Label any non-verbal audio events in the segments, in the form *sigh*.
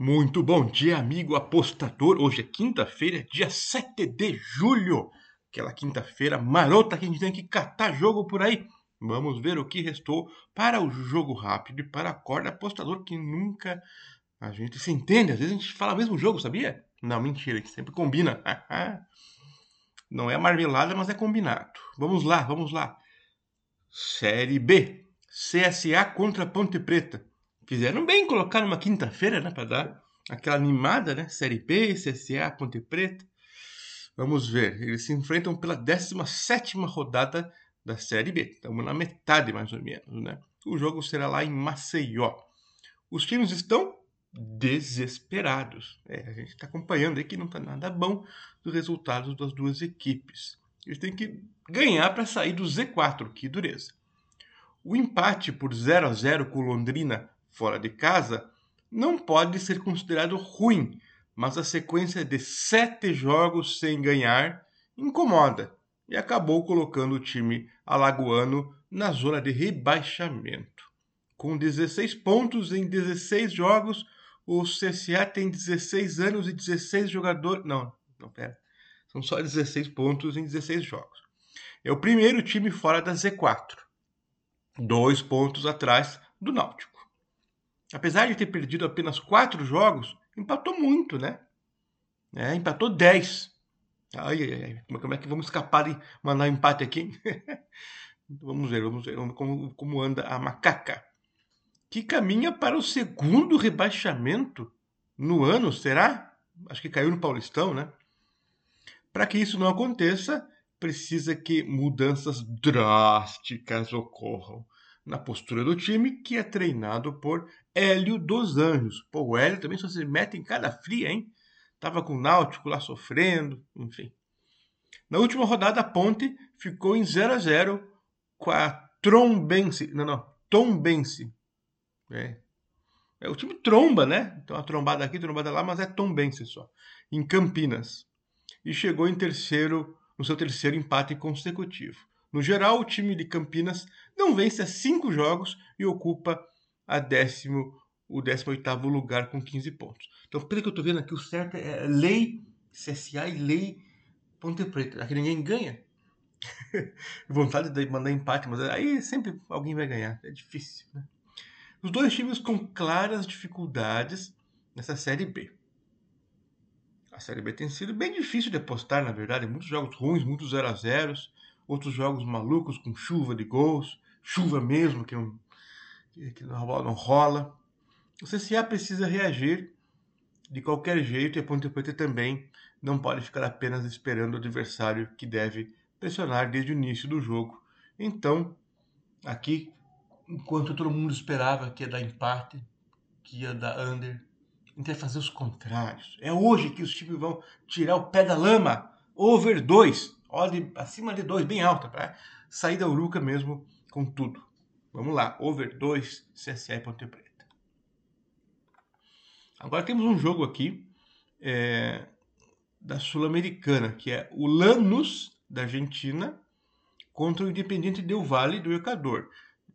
Muito bom dia, amigo apostador. Hoje é quinta-feira, dia 7 de julho. Aquela quinta-feira marota que a gente tem que catar jogo por aí. Vamos ver o que restou para o jogo rápido e para a corda apostador que nunca a gente se entende. Às vezes a gente fala o mesmo jogo, sabia? Não, mentira, gente sempre combina. *laughs* Não é marmelada, mas é combinado. Vamos lá, vamos lá. Série B. CSA contra Ponte Preta. Fizeram bem colocar numa quinta-feira, né? Para dar aquela animada, né? Série B, CSA, Ponte Preta. Vamos ver. Eles se enfrentam pela 17 rodada da Série B. Estamos na metade, mais ou menos, né? O jogo será lá em Maceió. Os times estão desesperados. É, a gente está acompanhando aí que não está nada bom dos resultados das duas equipes. Eles têm que ganhar para sair do Z4, que dureza. O empate por 0 a 0 com Londrina fora de casa não pode ser considerado ruim, mas a sequência de sete jogos sem ganhar incomoda e acabou colocando o time alagoano na zona de rebaixamento. Com 16 pontos em 16 jogos, o CSA tem 16 anos e 16 jogadores. Não, não, pera. São só 16 pontos em 16 jogos. É o primeiro time fora da Z4. Dois pontos atrás do Náutico apesar de ter perdido apenas quatro jogos, empatou muito, né? É, empatou 10. Ai, ai, ai, como é que vamos escapar de mandar um empate aqui? *laughs* vamos ver, vamos ver como, como anda a macaca. Que caminha para o segundo rebaixamento no ano, será? Acho que caiu no Paulistão, né? Para que isso não aconteça, precisa que mudanças drásticas ocorram na postura do time, que é treinado por Hélio dos Anjos. Pô, o Hélio também só se mete em cada fria, hein? Tava com o Náutico lá sofrendo, enfim. Na última rodada, a Ponte ficou em 0 a 0 com a Trombense. Não, não, Tombense. É. é o time tromba, né? Então, a trombada aqui, trombada lá, mas é Tombense só. Em Campinas. E chegou em terceiro, no seu terceiro empate consecutivo. No geral, o time de Campinas não vence há cinco jogos e ocupa a décimo, o 18 lugar com 15 pontos. Então, pelo que eu estou vendo aqui, o certo é lei CSA e lei Ponte Preta. Aqui ninguém ganha. *laughs* Vontade de mandar empate, mas aí sempre alguém vai ganhar. É difícil. Né? Os dois times com claras dificuldades nessa Série B. A Série B tem sido bem difícil de apostar, na verdade. Muitos jogos ruins, muitos 0 a 0 outros jogos malucos com chuva de gols, chuva mesmo, que, não, que não rola. O CCA precisa reagir de qualquer jeito e a Ponte Preta também não pode ficar apenas esperando o adversário que deve pressionar desde o início do jogo. Então, aqui, enquanto todo mundo esperava que ia dar empate, que ia dar under, vai fazer os contrários. É hoje que os times vão tirar o pé da lama. Over 2 odd acima de 2, bem alta, para sair da Uruca mesmo com tudo. Vamos lá, over 2, CSA e Ponte Preta. Agora temos um jogo aqui é, da Sul-Americana, que é o Lanús, da Argentina, contra o Independiente del Valle, do Equador.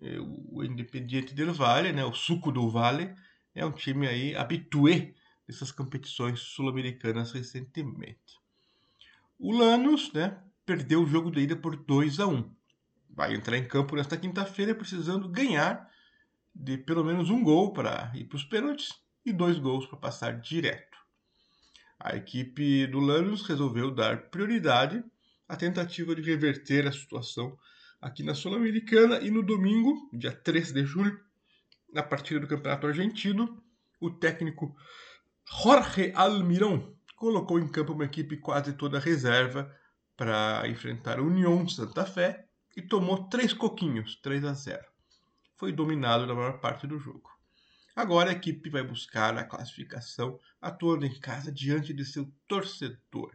É, o Independiente del Valle, né, o Suco do Vale, é um time aí habitué dessas competições sul-americanas recentemente. O Lanús, né, perdeu o jogo de ida por 2 a 1. Vai entrar em campo nesta quinta-feira precisando ganhar de pelo menos um gol para ir para os pênaltis e dois gols para passar direto. A equipe do Lanús resolveu dar prioridade à tentativa de reverter a situação aqui na Sul-Americana e no domingo, dia 3 de julho, na partida do Campeonato Argentino, o técnico Jorge Almirón colocou em campo uma equipe quase toda reserva para enfrentar a União Santa Fé e tomou três coquinhos, 3 a 0. Foi dominado na maior parte do jogo. Agora a equipe vai buscar a classificação atuando em casa diante de seu torcedor.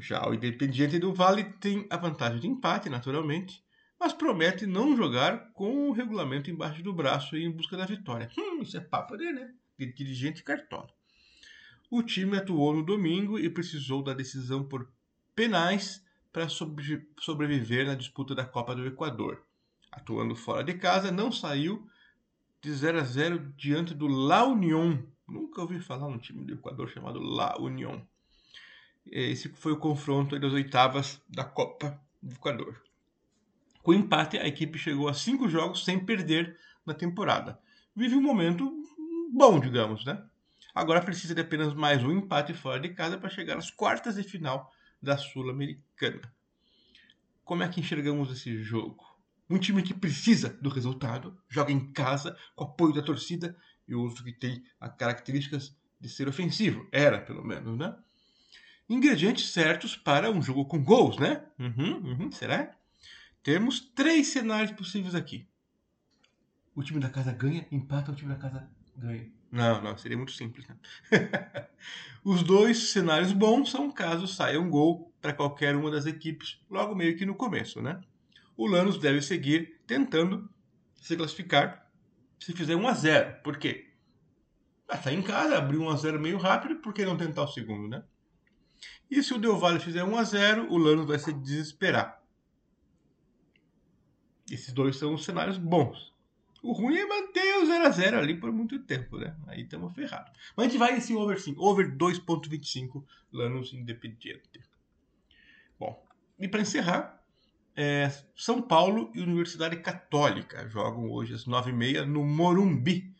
Já o Independiente do Vale tem a vantagem de empate, naturalmente, mas promete não jogar com o regulamento embaixo do braço e em busca da vitória. Hum, isso é papo de, né? De dirigente cartola. O time atuou no domingo e precisou da decisão por penais para sobreviver na disputa da Copa do Equador. Atuando fora de casa, não saiu de 0 a 0 diante do La Unión Nunca ouvi falar num time do Equador chamado La Unión. Esse foi o confronto das oitavas da Copa do Equador. Com o empate, a equipe chegou a cinco jogos sem perder na temporada. Vive um momento bom, digamos, né? Agora precisa de apenas mais um empate fora de casa para chegar às quartas de final da Sul-Americana. Como é que enxergamos esse jogo? Um time que precisa do resultado, joga em casa, com apoio da torcida e outro que tem as características de ser ofensivo. Era, pelo menos, né? Ingredientes certos para um jogo com gols, né? Uhum, uhum, será? Temos três cenários possíveis aqui. O time da casa ganha, empata, o time da casa Não, não, seria muito simples. Né? *laughs* Os dois cenários bons são caso saia um gol para qualquer uma das equipes, logo meio que no começo, né? O Lanús deve seguir tentando se classificar se fizer 1 a 0 Por quê? Ah, tá em casa, abriu 1 a 0 meio rápido, por que não tentar o segundo, né? E se o Del Valle fizer 1 a 0 o Lanús vai se desesperar. Esses dois são os cenários bons. O ruim é manter o 0x0 ali por muito tempo, né? Aí estamos ferrados. Mas a gente vai nesse over sim. Over 2.25 Lanús Independiente. Bom, e para encerrar, é, São Paulo e Universidade Católica jogam hoje às 9h30 no Morumbi.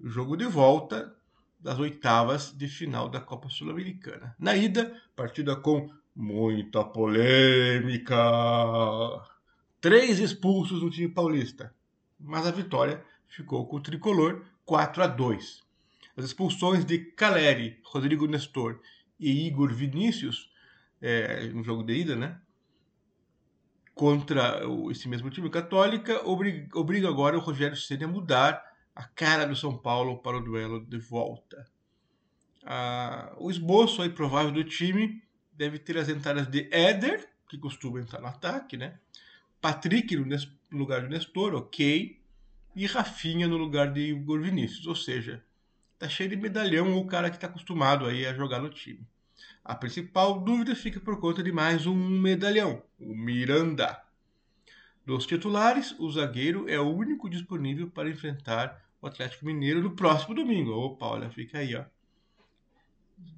O jogo de volta das oitavas de final da Copa Sul-Americana. Na ida, partida com muita polêmica. Três expulsos no time paulista, mas a vitória ficou com o tricolor 4 a 2. As expulsões de Caleri, Rodrigo Nestor e Igor Vinícius, é, no jogo de ida, né? Contra esse mesmo time católica, obriga, obriga agora o Rogério Ceni a mudar a cara do São Paulo para o duelo de volta. Ah, o esboço aí provável do time deve ter as entradas de Éder, que costuma entrar no ataque, né? Patrick no lugar de Nestor, ok. E Rafinha no lugar de Igor Vinícius. Ou seja, tá cheio de medalhão o cara que está acostumado aí a jogar no time. A principal dúvida fica por conta de mais um medalhão, o Miranda. Dos titulares, o zagueiro é o único disponível para enfrentar o Atlético Mineiro no próximo domingo. Opa, olha, fica aí, ó.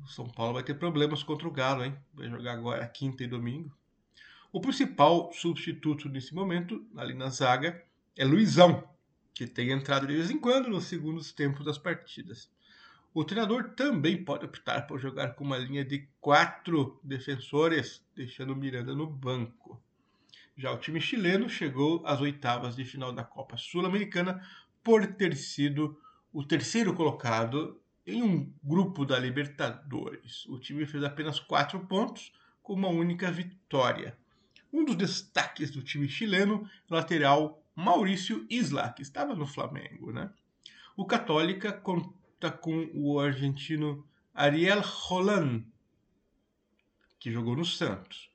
O São Paulo vai ter problemas contra o Galo, hein? Vai jogar agora quinta e domingo. O principal substituto nesse momento, ali na zaga, é Luizão, que tem entrado de vez em quando nos segundos tempos das partidas. O treinador também pode optar por jogar com uma linha de quatro defensores, deixando Miranda no banco. Já o time chileno chegou às oitavas de final da Copa Sul-Americana por ter sido o terceiro colocado em um grupo da Libertadores. O time fez apenas quatro pontos com uma única vitória. Um dos destaques do time chileno, lateral Maurício Isla, que estava no Flamengo. Né? O Católica conta com o argentino Ariel Roland, que jogou no Santos,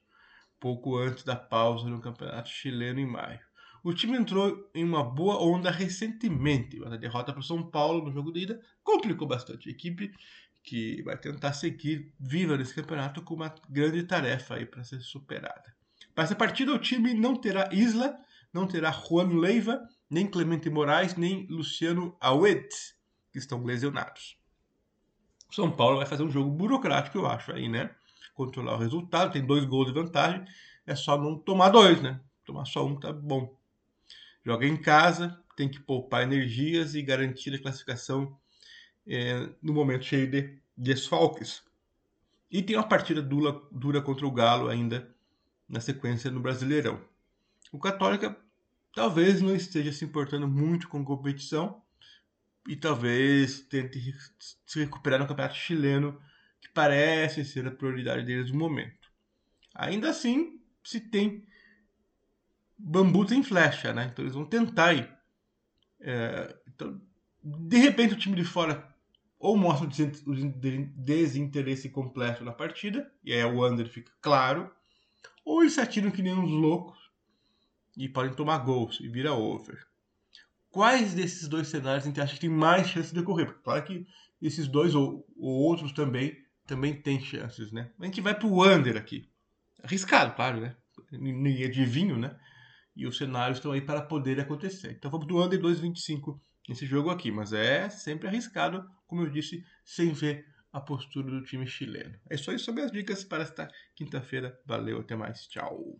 pouco antes da pausa no Campeonato Chileno em maio. O time entrou em uma boa onda recentemente, mas a derrota para o São Paulo no jogo de ida complicou bastante a equipe, que vai tentar seguir viva nesse campeonato com uma grande tarefa aí para ser superada. Para essa partida, o time não terá Isla, não terá Juan Leiva, nem Clemente Moraes, nem Luciano Auet, que estão lesionados. O São Paulo vai fazer um jogo burocrático, eu acho, aí, né? Controlar o resultado, tem dois gols de vantagem, é só não tomar dois, né? Tomar só um tá bom. Joga em casa, tem que poupar energias e garantir a classificação é, no momento cheio de desfalques. E tem uma partida dura, dura contra o Galo ainda na sequência no Brasileirão. O Católica talvez não esteja se importando muito com competição e talvez tente se recuperar no Campeonato Chileno, que parece ser a prioridade deles no momento. Ainda assim, se tem bambu tem flecha, né? Então eles vão tentar ir. É, então, de repente o time de fora ou mostra o desinteresse completo na partida, e aí o under fica claro, ou eles se atiram que nem uns loucos e podem tomar gols e vira over. Quais desses dois cenários a gente acha que tem mais chance de ocorrer? Porque claro que esses dois ou, ou outros também também tem chances, né? A gente vai pro under aqui. Arriscado, claro, né? Ninguém adivinho, né? E os cenários estão aí para poder acontecer. Então vamos do under 2,25 nesse jogo aqui, mas é sempre arriscado como eu disse, sem ver a postura do time chileno. É isso sobre as dicas para esta quinta-feira. Valeu, até mais. Tchau.